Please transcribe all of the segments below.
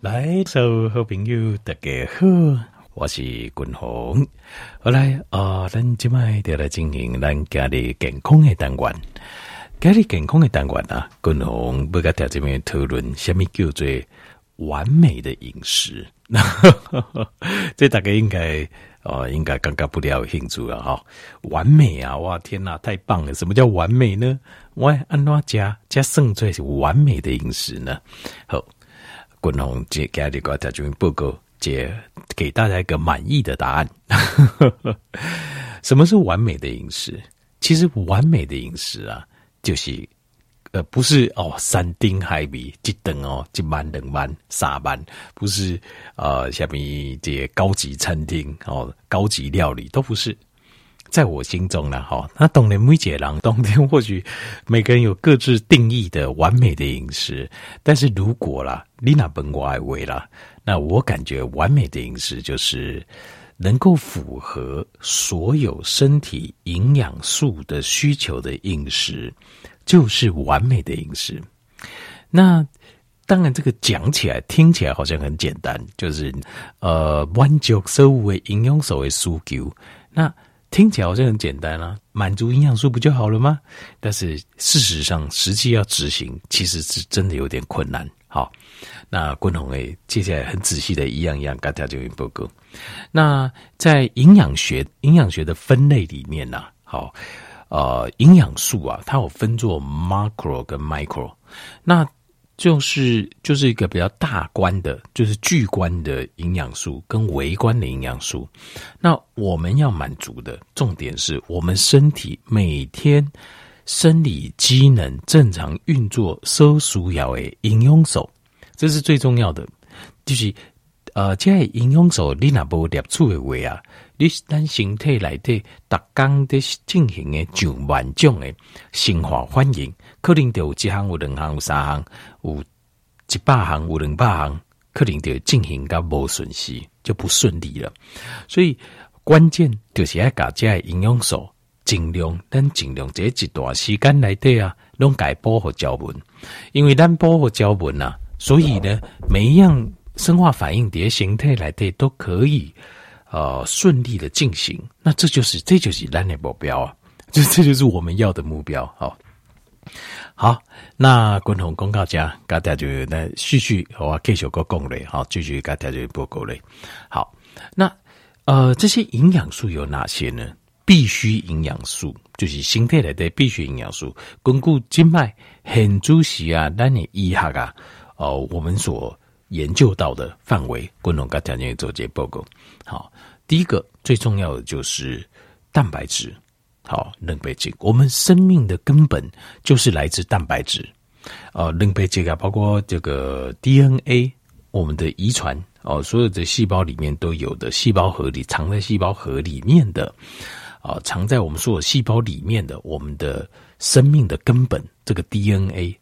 来，所有好朋友大家好，我是君鸿。好来啊，咱今麦就来进行咱家里健康的单元。家里健康的单元啊，君鸿不跟大家这边讨论什么叫做完美的饮食。这大概应该哦，应该刚刚不了兴趣了哈。完美啊，哇天哪，太棒了！什么叫完美呢？我按怎加加胜最是完美的饮食呢？好。滚红姐给你个在这边报告，姐给大家一个满意的答案。什么是完美的饮食？其实完美的饮食啊，就是呃，不是哦，三丁海米一顿哦，一万两万三万，不是呃，下面这些高级餐厅哦，高级料理都不是。在我心中呢，哈，那当然每个人，当然或许每个人有各自定义的完美的饮食，但是如果啦，你那本我爱为啦，那我感觉完美的饮食就是能够符合所有身体营养素的需求的饮食，就是完美的饮食。那当然，这个讲起来听起来好像很简单，就是呃，满足所有的营养素的需求，那。听起来好像很简单啊，满足营养素不就好了吗？但是事实上，实际要执行，其实是真的有点困难。好，那昆宏诶，接下来很仔细的一样一样跟大家进行报告。那在营养学营养学的分类里面呢、啊，好，呃，营养素啊，它有分作 macro 跟 micro。那就是就是一个比较大观的，就是巨观的营养素跟微观的营养素。那我们要满足的重点是我们身体每天生理机能正常运作所需要的营养素，这是最重要的。就是呃，这营养素你若无摄取的话啊，你咱身体内底逐工的进行的上万种的生化反应。可能就有一项、有两项、有三项、有一百项、有两百项，可能就进行个无顺序，就不顺利了。所以关键就是要把这营养素尽量，咱尽量这一段时间来对啊，拢该保护胶原，因为咱保护胶原呐，所以呢，每一样生化反应的形态来对都可以呃顺利的进行。那这就是这就是咱的目标啊，这这就是我们要的目标啊。好，那共同公告家，大家就来继续我继续个讲嘞，好，继续大家就报告嘞。好，那呃，这些营养素有哪些呢？必需营养素就是身体里的必需营养素。根据经脉很主席啊，那你医学啊，哦，我们所研究到的范围，共同跟大家做这报告。好，第一个最重要的就是蛋白质。好，蛋白质，我们生命的根本就是来自蛋白质。呃，蛋白质啊，包括这个 DNA，我们的遗传哦，所有的细胞里面都有的，细胞核里藏在细胞核里面的，啊、藏在我们所有细胞里面的，我们的生命的根本，这个 DNA，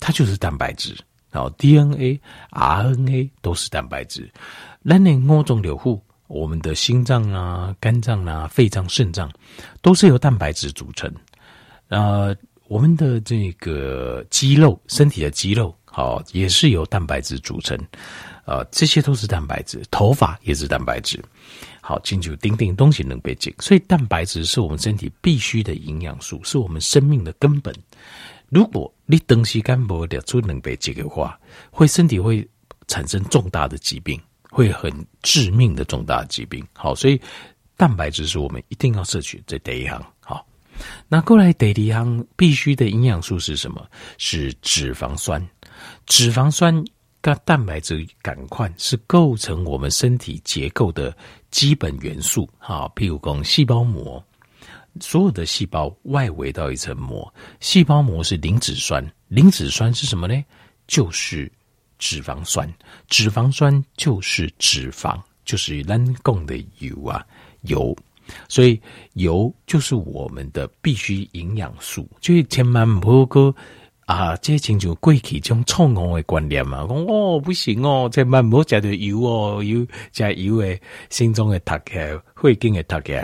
它就是蛋白质。然后 DNA、RNA 都是蛋白质。那你五种流户。我们的心脏啊、肝脏啊、肺脏、肾脏都是由蛋白质组成。呃，我们的这个肌肉，身体的肌肉，好、哦，也是由蛋白质组成。呃，这些都是蛋白质，头发也是蛋白质。好，进去，丁丁东西能被进，所以蛋白质是我们身体必须的营养素，是我们生命的根本。如果你东西干不了出能被进的话，会身体会产生重大的疾病。会很致命的重大疾病，好，所以蛋白质是我们一定要摄取这第一行，好，那过来第二行必须的营养素是什么？是脂肪酸，脂肪酸跟蛋白质赶快是构成我们身体结构的基本元素，好，譬如讲细胞膜，所有的细胞外围到一层膜，细胞膜是磷脂酸，磷脂酸是什么呢？就是。脂肪酸，脂肪酸就是脂肪，就是人工的油啊，油，所以油就是我们的必须营养素，所以千万不要啊，这亲像过去这种错误的观念嘛，讲哦不行哦，千万不要加点油哦，油加油诶，心中的塔克会跟的塔克，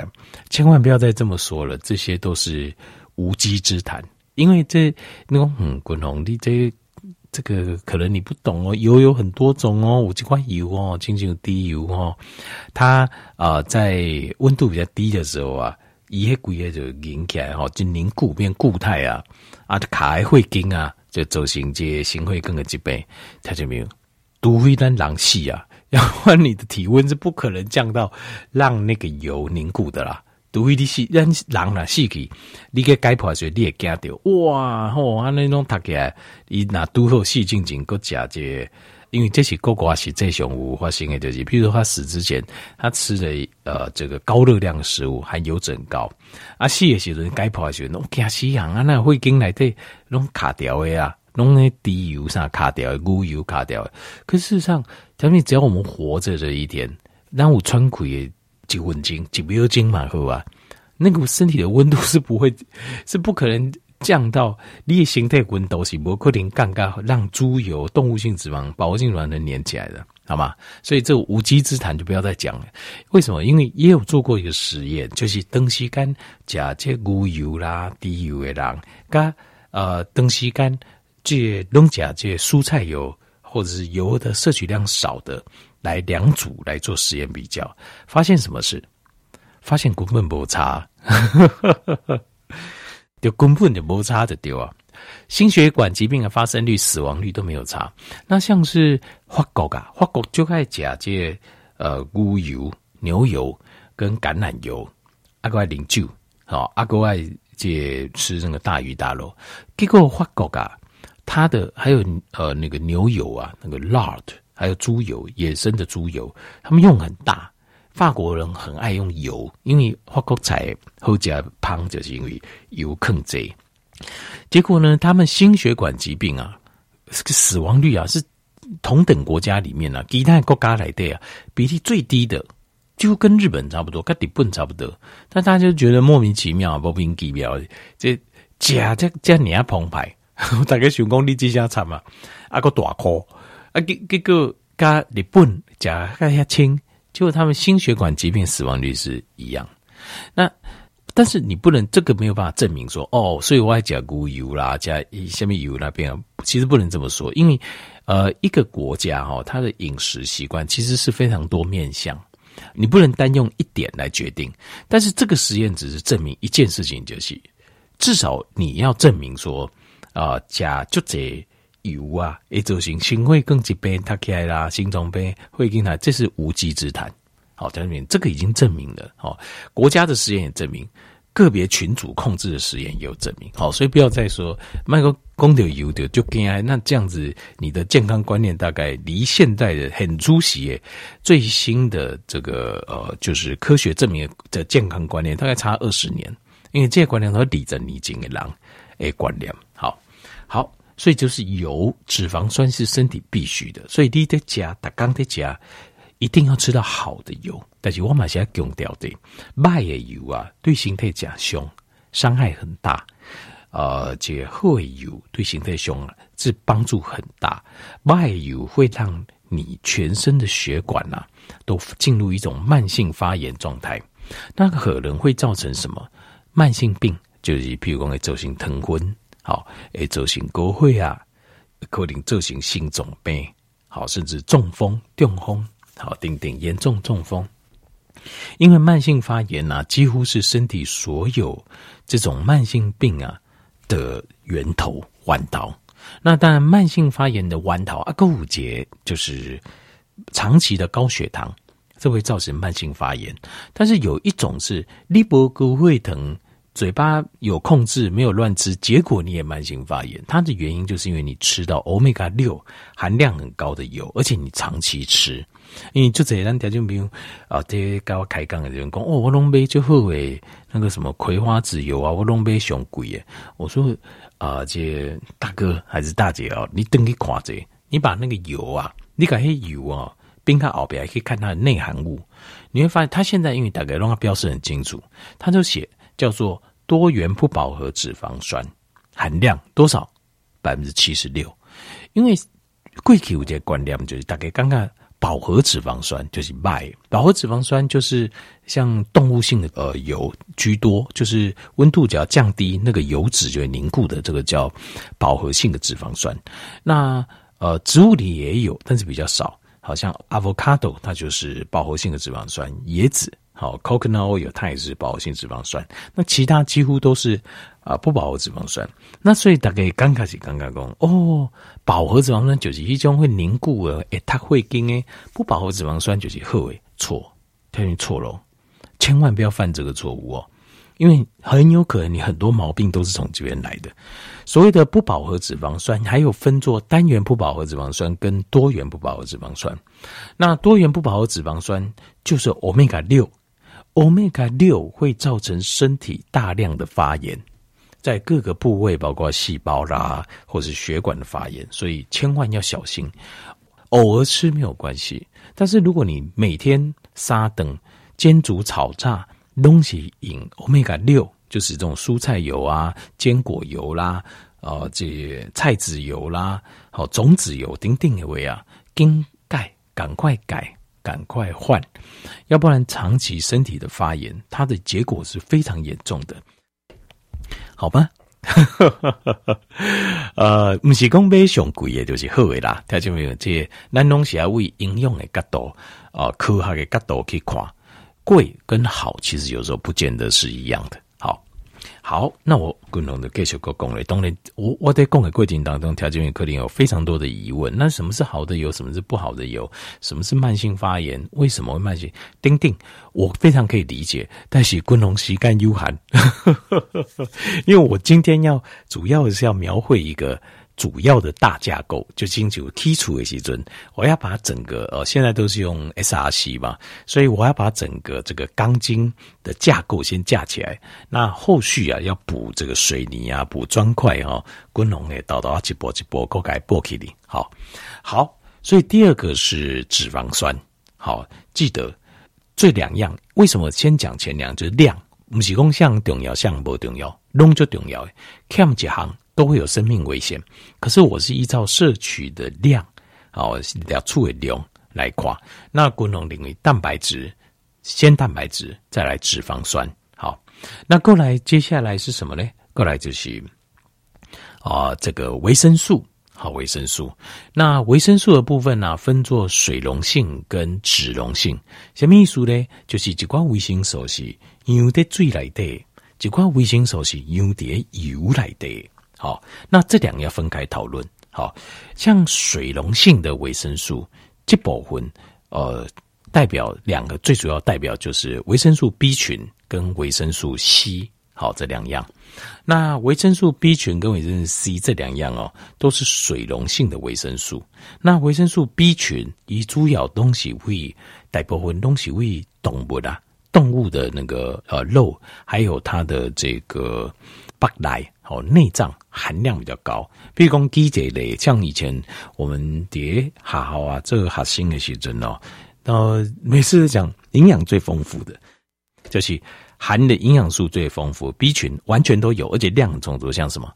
千万不要再这么说了，这些都是无稽之谈，因为这那种嗯，滚红的这。这个可能你不懂哦，油有很多种哦，有这块油哦，仅仅有低油哦，它啊、在温度比较低的时候啊，一些骨液就凝起来哈，就凝固变固态啊，啊卡还会筋啊，就走行这心会更个几倍，它就没有，除非咱人死啊，要不然你的体温是不可能降到让那个油凝固的啦。除非你是人人啦死去，你个解剖时你也惊到哇吼！啊那种读起来，伊那拄好细菌进个假借，因为这是国外是最常有发生的，就是比如说他死之前，他吃的呃这个高热量食物，含油脂高，啊死的时阵解剖的时候，拢惊死人啊！那会经来对拢卡掉的啊，拢那低油啥卡掉的，牛油卡掉的。可事实上，咱们只要我们活着这一天，让我穿苦。几温斤，几秒钟嘛，好吧？那个身体的温度是不会，是不可能降到你的形态温度是不可能刚刚让猪油、动物性脂肪、饱和性脂肪能粘起来的，好吗？所以这无稽之谈就不要再讲了。为什么？因为也有做过一个实验，就是东西干加这牛油啦、低油的人，加呃东西干这弄加这蔬菜油或者是油的摄取量少的。来两组来做实验比较，发现什么事？发现根本没差，就根本就没差的丢啊！心血管疾病的发生率、死亡率都没有差。那像是法国啊，法国就爱假借呃乌油、牛油跟橄榄油，阿哥爱饮酒，好阿哥爱借吃那个大鱼大肉。结果法国啊，它的还有呃那个牛油啊，那个 lard。还有猪油，野生的猪油，他们用很大。法国人很爱用油，因为法国菜后加胖，就是因为油更贼。结果呢，他们心血管疾病啊，死亡率啊，是同等国家里面啊，其他国家来的啊，比例最低的，就跟日本差不多，跟日本差不多。但大家就觉得莫名其妙，莫名其妙，这假这这你要澎湃，大概想讲你这下惨嘛，啊个大颗。啊，这这个跟日本加加下轻，结果他们心血管疾病死亡率是一样。那但是你不能这个没有办法证明说哦，所以我还加猪油啦，加下面油那边，其实不能这么说，因为呃，一个国家哈，它的饮食习惯其实是非常多面向，你不能单用一点来决定。但是这个实验只是证明一件事情，就是至少你要证明说啊，加就这。油啊，也造成心会更疾病，他起来啦，心脏病会跟他，这是无稽之谈。好，在这边这个已经证明了。好，国家的实验也证明，个别群组控制的实验也有证明。好，所以不要再说卖个公的油的就跟那这样子，你的健康观念大概离现代的很出息。最新的这个呃，就是科学证明的健康观念大概差二十年，因为这些观念都是理着你经的人诶观念。好。所以就是油、脂肪酸是身体必须的，所以你得加，打刚得加，一定要吃到好的油。但是我马上要强调的，卖的油啊，对身体加凶，伤害很大。呃，这好的油对身体凶啊，是帮助很大。坏油会让你全身的血管啊，都进入一种慢性发炎状态，那可能会造成什么慢性病？就是譬如讲会造成疼昏。好，诶，造成高血压，可能造成心脏病，好，甚至中风、中风，好，等等严重中风。因为慢性发炎呐、啊，几乎是身体所有这种慢性病啊的源头、弯道。那当然，慢性发炎的弯道啊，个五节就是长期的高血糖，这会造成慢性发炎。但是有一种是立波高会疼。嘴巴有控制，没有乱吃，结果你也慢性发炎。它的原因就是因为你吃到欧米伽六含量很高的油，而且你长期吃。因为就这样条件，比如啊，这些跟我开杠的人讲，哦，我弄杯就后悔那个什么葵花籽油啊，我弄杯熊贵耶。我说啊，这大哥还是大姐啊，你等于夸这，你把那个油啊，你把那油啊，冰开后边可以看它的内含物，你会发现它现在因为大概让它标示很清楚，它就写叫做。多元不饱和脂肪酸含量多少？百分之七十六。因为过去有这个观念，就是大概刚刚饱和脂肪酸就是麦，饱和脂肪酸就是像动物性的呃油居多，就是温度只要降低，那个油脂就会凝固的，这个叫饱和性的脂肪酸。那呃植物里也有，但是比较少。好像 avocado 它就是饱和性的脂肪酸，椰子好 coconut oil 它也是饱和性脂肪酸。那其他几乎都是啊、不饱和脂肪酸。那所以大概刚开始刚刚讲哦，饱和脂肪酸就是一种会凝固的，诶，它会跟诶不饱和脂肪酸就是好诶，错，它就错了，千万不要犯这个错误哦。因为很有可能你很多毛病都是从这边来的。所谓的不饱和脂肪酸，还有分作单元不饱和脂肪酸跟多元不饱和脂肪酸。那多元不饱和脂肪酸就是 Omega 六，Omega 六会造成身体大量的发炎，在各个部位，包括细胞啦，或是血管的发炎，所以千万要小心。偶尔吃没有关系，但是如果你每天沙等煎煮炒炸。东西饮欧米伽六，就是这种蔬菜油啊、坚果油啦、呃，这菜籽油啦、好种子油，等等的位啊，跟钙赶快改，赶快换，要不然长期身体的发炎，它的结果是非常严重的，好吧？呃，不是讲买上贵的，就是好的啦。听见没有？这咱拢是要为应用的角度啊、科学的角度去看。贵跟好其实有时候不见得是一样的。好，那我共同的继续个讲嘞。当然，我我在攻的过程当中，条件可能有非常多的疑问。那什么是好的油？什么是不好的油？什么是慢性发炎？为什么会慢性？丁丁，我非常可以理解。但是共同时间有限，因为我今天要主要是要描绘一个。主要的大架构就清楚剔除的时尊，我要把整个呃，现在都是用 SRC 嘛，所以我要把整个这个钢筋的架构先架起来。那后续啊，要补这个水泥啊，补砖块哈，滚龙诶，倒倒一波一波，过改波起的。好，好，所以第二个是脂肪酸。好，记得这两样，为什么先讲前两？就是量，不是讲像重要，像不重要，拢就重要。的，欠一行。都会有生命危险，可是我是依照摄取的量，哦，两处的量来夸。那功能领域蛋白质，先蛋白质，再来脂肪酸。好，那过来接下来是什么呢？过来就是啊、这个维生素，好，维生素。那维生素的部分呢、分作水溶性跟脂溶性。什么意思呢？就是一罐维生素是用在水里的，一罐维生素是用在油里的。好，那这两个要分开讨论。好，像水溶性的维生素，这部分呃，代表两个最主要代表就是维生素 B 群跟维生素 C。好，这两样。那维生素 B 群跟维生素 C 这两样哦，都是水溶性的维生素。那维生素 B 群以主要东西为大部分东西为动物的、啊、动物的那个呃肉，还有它的这个白来。哦，内脏含量比较高，比如讲鸡这类，像以前我们碟好好啊，这个核心的时阵哦，呃，每次讲营养最丰富的，就是含的营养素最丰富，B 群完全都有，而且量很充足，像什么，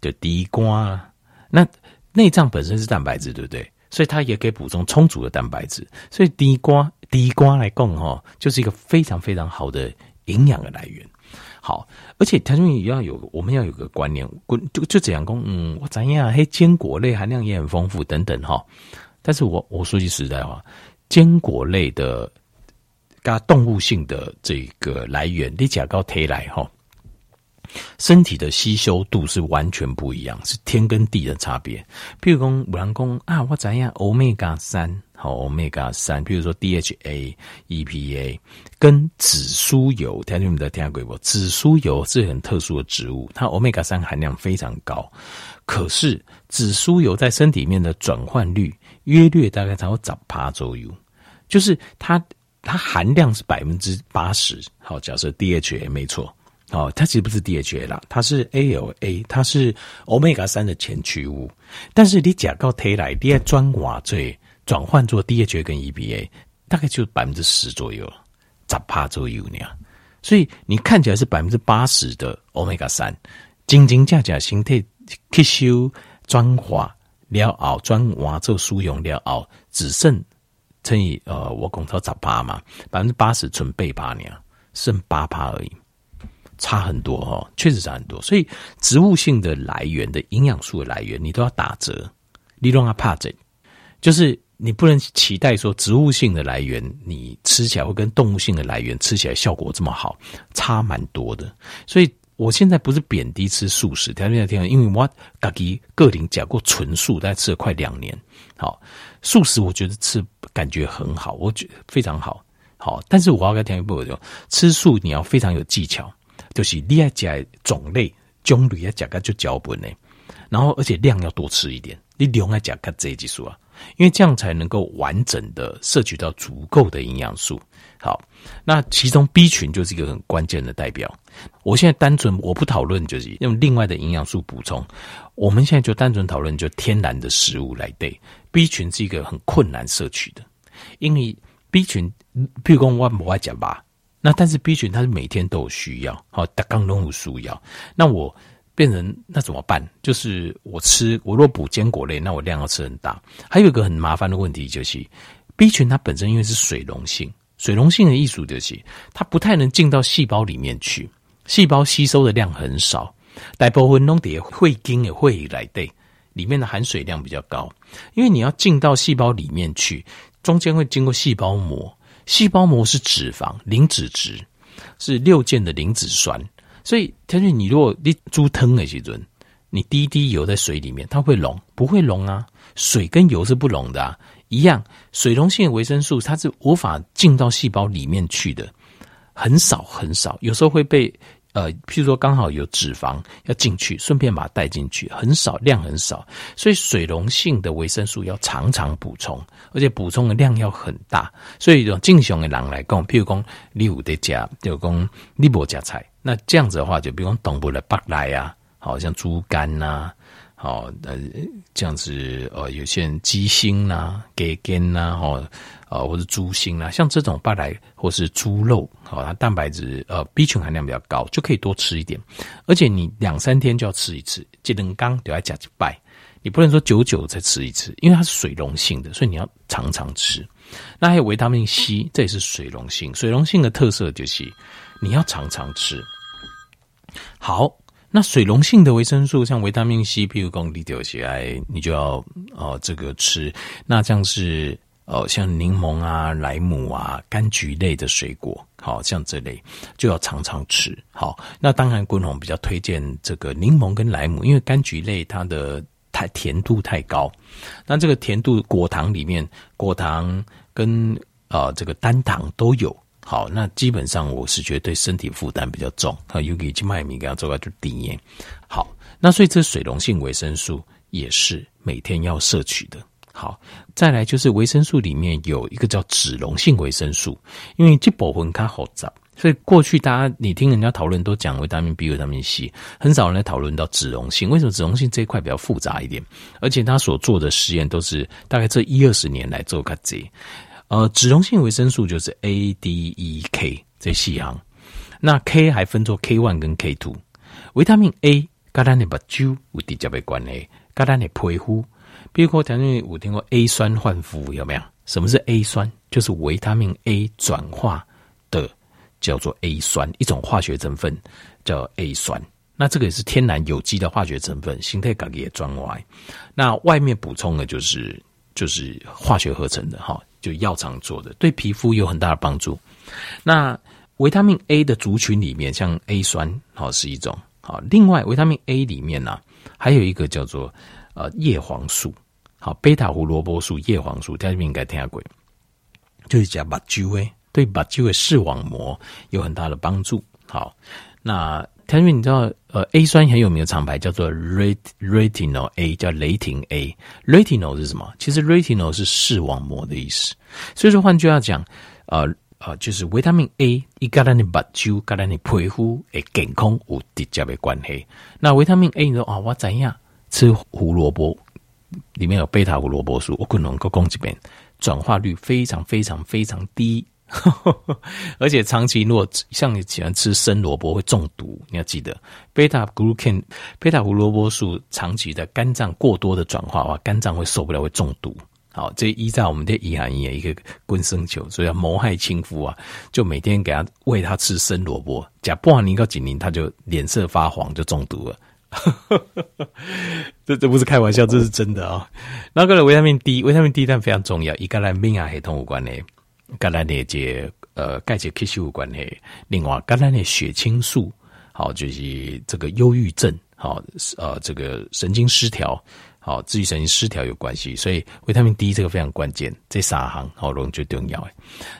就地瓜啊，那内脏本身是蛋白质，对不对？所以它也可以补充充足的蛋白质，所以地瓜地瓜来讲哈，就是一个非常非常好的营养的来源。好，而且台中也要有，我们要有个观念，就就这样讲，嗯，我怎样？嘿，坚果类含量也很丰富，等等哈。但是我我说句实在话，坚果类的加动物性的这个来源，你假高推来哈，身体的吸收度是完全不一样，是天跟地的差别。譬如讲，有人讲啊，我怎样？Omega 三。好，Omega 三，譬如说 DHA、EPA，跟紫苏油，听你们在听过不？紫苏油是很特殊的植物，它 Omega 三含量非常高。可是紫苏油在身体里面的转换率约略大概才有十趴左右，就是它它含量是百分之八十。好，假设 DHA 没错，哦，它其实不是 DHA 啦，它是 ALA，它是 Omega 三的前驱物。但是你假告推来，你要转化最。转换做 DHA 跟 EPA，大概就百分之十左右，十帕左右呢。所以你看起来是百分之八十的 Omega 三，真真假假身体吸收转化了后，转化做输用了后，只剩乘以呃，我共超十八嘛，百分之八十存背趴呢，剩八趴而已，差很多哦，确实差很多。所以植物性的来源的营养素的来源，你都要打折。你让它怕这，就是你不能期待说植物性的来源，你吃起来会跟动物性的来源吃起来效果这么好，差蛮多的。所以。我现在不是贬低吃素食，条件条件，因为我自己个人讲过纯素，大概吃了快两年。好，素食我觉得吃感觉很好，我觉得非常好。好，但是我要跟听一步就吃素你要非常有技巧，就是你要讲种类种类要讲个就脚本呢，然后而且量要多吃一点，你量要讲个这技术啊，因为这样才能够完整的摄取到足够的营养素。好，那其中 B 群就是一个很关键的代表。我现在单纯我不讨论，就是用另外的营养素补充。我们现在就单纯讨论就天然的食物来对 B 群是一个很困难摄取的，因为 B 群，譬如说我不爱讲吧，那但是 B 群它是每天都有需要，好，大刚都有需要。那我变成那怎么办？就是我吃我若补坚果类，那我量要吃很大。还有一个很麻烦的问题就是 B 群它本身因为是水溶性。水溶性的艺术就是，它不太能进到细胞里面去，细胞吸收的量很少。大部分弄点会经也会来对，里面的含水量比较高。因为你要进到细胞里面去，中间会经过细胞膜，细胞膜是脂肪，磷脂质是六键的磷脂酸。所以，他说你如果你煮汤的时阵，你滴滴油在水里面，它会溶？不会溶啊，水跟油是不溶的。一样，水溶性的维生素它是无法进到细胞里面去的，很少很少，有时候会被呃，譬如说刚好有脂肪要进去，顺便把它带进去，很少量很少，所以水溶性的维生素要常常补充，而且补充的量要很大。所以用正常的人来讲，譬如讲你有得加，就讲你不加菜，那这样子的话，就比如讲动物的白来啊，好像猪肝呐、啊。好，呃，这样子，呃，有些人鸡心呐、鸡肝呐，哦，啊，或者猪心啊，像这种巴来或是猪肉，好，它蛋白质，呃，B 群含量比较高，就可以多吃一点。而且你两三天就要吃一次，这能刚都要加几拜，你不能说久久才吃一次，因为它是水溶性的，所以你要常常吃。那还有维他命 C，这也是水溶性，水溶性的特色就是你要常常吃。好。那水溶性的维生素，像维他命 C，譬如讲你丢起来，你就要哦这个吃。那像是哦像柠檬啊、莱姆啊、柑橘类的水果，好像这类就要常常吃。好，那当然，滚红比较推荐这个柠檬跟莱姆，因为柑橘类它的太甜度太高。那这个甜度，果糖里面果糖跟呃这个单糖都有。好，那基本上我是觉得对身体负担比较重，啊，尤其麦米给它做个就低盐。好，那所以这水溶性维生素也是每天要摄取的。好，再来就是维生素里面有一个叫脂溶性维生素，因为这部分它好杂，所以过去大家你听人家讨论都讲维他命 B、维他命 C，很少人来讨论到脂溶性。为什么脂溶性这一块比较复杂一点？而且他所做的实验都是大概这一二十年来做个这。呃，脂溶性维生素就是 A、D、E、K 这四行，那 K 还分作 K one 跟 K two。维他命 A 跟咱的目睭有直接的关系，跟咱的皮肤。比如说，条件我听过 A 酸换肤有没有？什么是 A 酸？就是维他命 A 转化的叫做 A 酸，一种化学成分叫 A 酸。那这个也是天然有机的化学成分，形态改也转外。那外面补充的就是就是化学合成的哈。就药厂做的，对皮肤有很大的帮助。那维他命 A 的族群里面，像 A 酸，好是一种好。另外，维他命 A 里面呢、啊，还有一个叫做呃叶黄素，好贝塔胡萝卜素、叶黄素，大家应该听过，就是讲目睭，对目睭的视网膜有很大的帮助。好，那。因为你知道，呃，A 酸很有名的厂牌叫做 Retinol A，叫雷霆 A。Retinol 是什么？其实 Retinol 是视网膜的意思。所以说，换句话讲，呃呃，就是维他命 A，一跟咱的目睭、跟咱的皮肤诶健康有直接的关系。那维他命 A，你说啊，我怎样吃胡萝卜里面有贝塔胡萝卜素，我可能够讲这边转化率非常非常非常低。而且长期如果像你喜欢吃生萝卜会中毒，你要记得贝塔胡萝卜素长期在肝脏过多的转化的话，肝脏会受不了会中毒。好，这依照我们的遗传一一个棍生球，所以要谋害亲夫啊，就每天给他喂他吃生萝卜，假不然你告紧您，他就脸色发黄，就中毒了。这这不是开玩笑，这是真的啊、哦。那个维他命 D，维他命 D 但非常重要，一个来免疫系统有关系，跟咱的这呃钙质吸收有关系。另外，跟咱的血清素，好，就是这个忧郁症，好，呃，这个神经失调。好，自愈神经失调有关系，所以维他命 D 这个非常关键，这三行好容易就重要。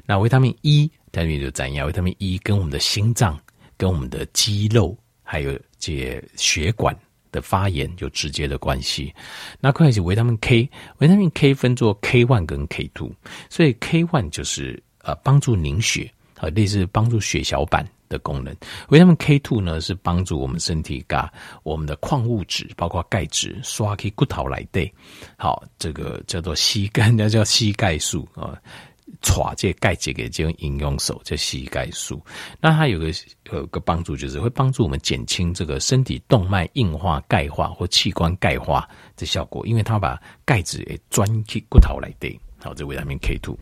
那维他命 E，它里面就怎样？维他命 E 跟我们的心脏、跟我们的肌肉，还有这血管的发炎有直接的关系。那关系维他命 K，维他命 K 分作 K one 跟 K two，所以 K one 就是呃帮助凝血，啊，类似帮助血小板。的功能，维他命 K two 呢是帮助我们身体噶我们的矿物质，包括钙质，刷起骨头来对。好，这个叫做矽钙，那叫矽钙素啊，传这钙质给这种应用手叫矽钙素。那它有个有个帮助，就是会帮助我们减轻这个身体动脉硬化、钙化或器官钙化的效果，因为它把钙质给钻起骨头来对。好，这维他命 K two。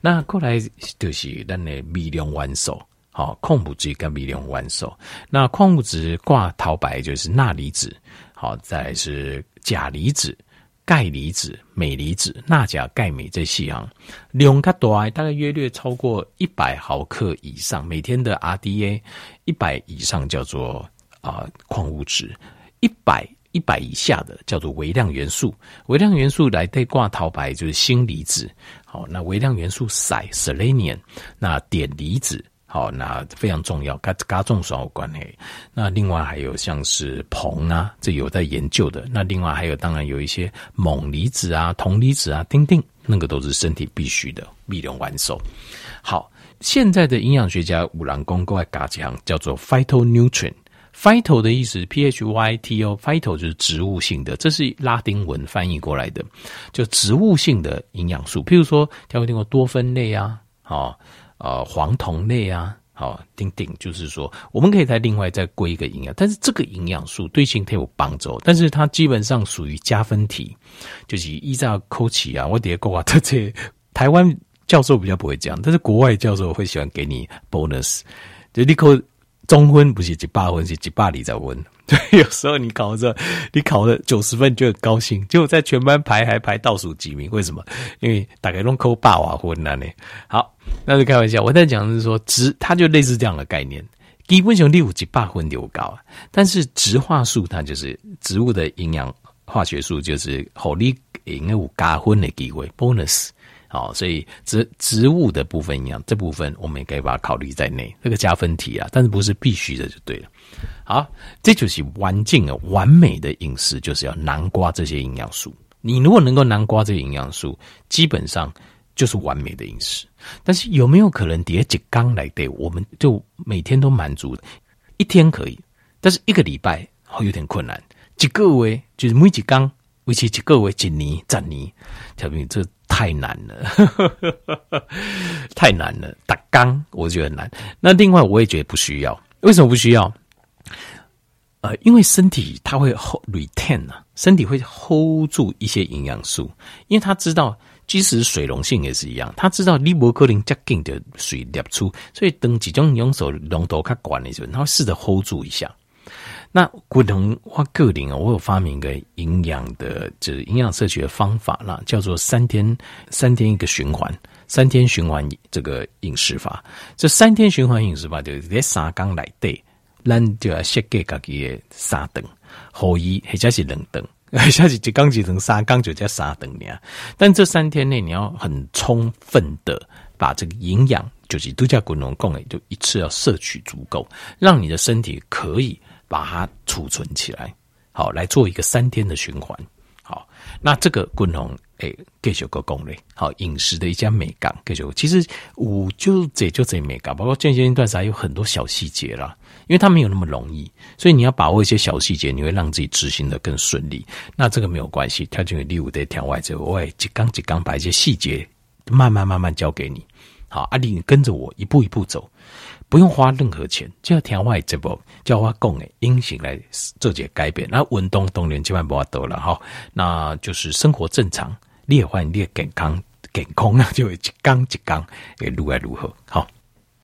那过来就是咱的微量元素。好，矿物质跟微量元素。那矿物质挂头白就是钠离子，好，再来是钾离子、钙离子、镁离子、钠、钾、钙、镁这四项量较大，大概约略超过一百毫克以上，每天的 RDA 一百以上叫做啊矿物质，一百一百以下的叫做微量元素。微量元素来对挂头牌就是锌离子，好，那微量元素硒 （selenium），那碘离子。好，那非常重要，跟加重双有关系。那另外还有像是硼啊，这有在研究的。那另外还有，当然有一些锰离子啊、铜离子啊，丁丁，那个都是身体必须的微量元素。好，现在的营养学家五郎公过来讲，叫做 phytonutrient。phyto 的意思，p h y t o，phyto 就是植物性的，这是拉丁文翻译过来的，就植物性的营养素。譬如说，听过听过多酚类啊，好好。呃，黄酮类啊，好，丁丁，就是说，我们可以再另外再归一个营养，但是这个营养素对身体有帮助，但是它基本上属于加分题，就是依照扣起啊，我底下讲啊，这些台湾教授比较不会讲，但是国外教授会喜欢给你 bonus，就你扣中分不是一百分，是一百二十分。对，有时候你考着，你考了九十分就很高兴，结果在全班排还排倒数几名，为什么？因为大概都扣八瓦分了呢。好，那是开玩笑。我在讲的是说植，它就类似这样的概念。基本上六级八分就高，但是植化素它就是植物的营养化学素，就是火力应该有加分的机会 bonus。好，所以植植物的部分营养这部分，我们也可以把它考虑在内，这个加分题啊，但是不是必须的就对了。好，这就是完净啊，完美的饮食就是要南瓜这些营养素。你如果能够南瓜这些营养素，基本上就是完美的饮食。但是有没有可能叠几缸来对，我们就每天都满足？一天可以，但是一个礼拜会有点困难。几个月就是每几缸，维持几个月、几年、几年，条明这。太难了，太难了。打缸我觉得很难。那另外我也觉得不需要。为什么不需要？呃，因为身体它会 hold retain 啊，身体会 hold 住一些营养素，因为他知道，即使水溶性也是一样，他知道你不可能接近的水流出，所以等几种用手龙头看管的时候，他会试着 hold 住一下。那古藤花个人啊，我有发明一个营养的，就是营养摄取的方法啦，叫做三天三天一个循环，三天循环这个饮食法。这三天循环饮食法就是在三缸来对，咱就要设计自己的三顿，后一或者是两顿，或者是一缸就成三缸就叫三顿呢。但这三天内你要很充分的把这个营养，就是度假滚龙贡诶，就一次要摄取足够，让你的身体可以。把它储存起来，好，来做一个三天的循环。好，那这个滚龙诶，给九个功能。好，饮食的一家美感，给九个。其实我就这就这美感，包括间歇性断食还有很多小细节啦，因为它没有那么容易，所以你要把握一些小细节，你会让自己执行的更顺利。那这个没有关系，跳进第五的条外之后，我会几缸几缸把一些细节慢慢慢慢教给你。好，阿丽，你跟着我一步一步走。不用花任何钱，就要调外这波叫我讲的阴性来做些改变。那运动当然千万不要多了哈，那就是生活正常，你也欢迎你也健康健康啊，就会一刚一刚诶，愈来愈好，好。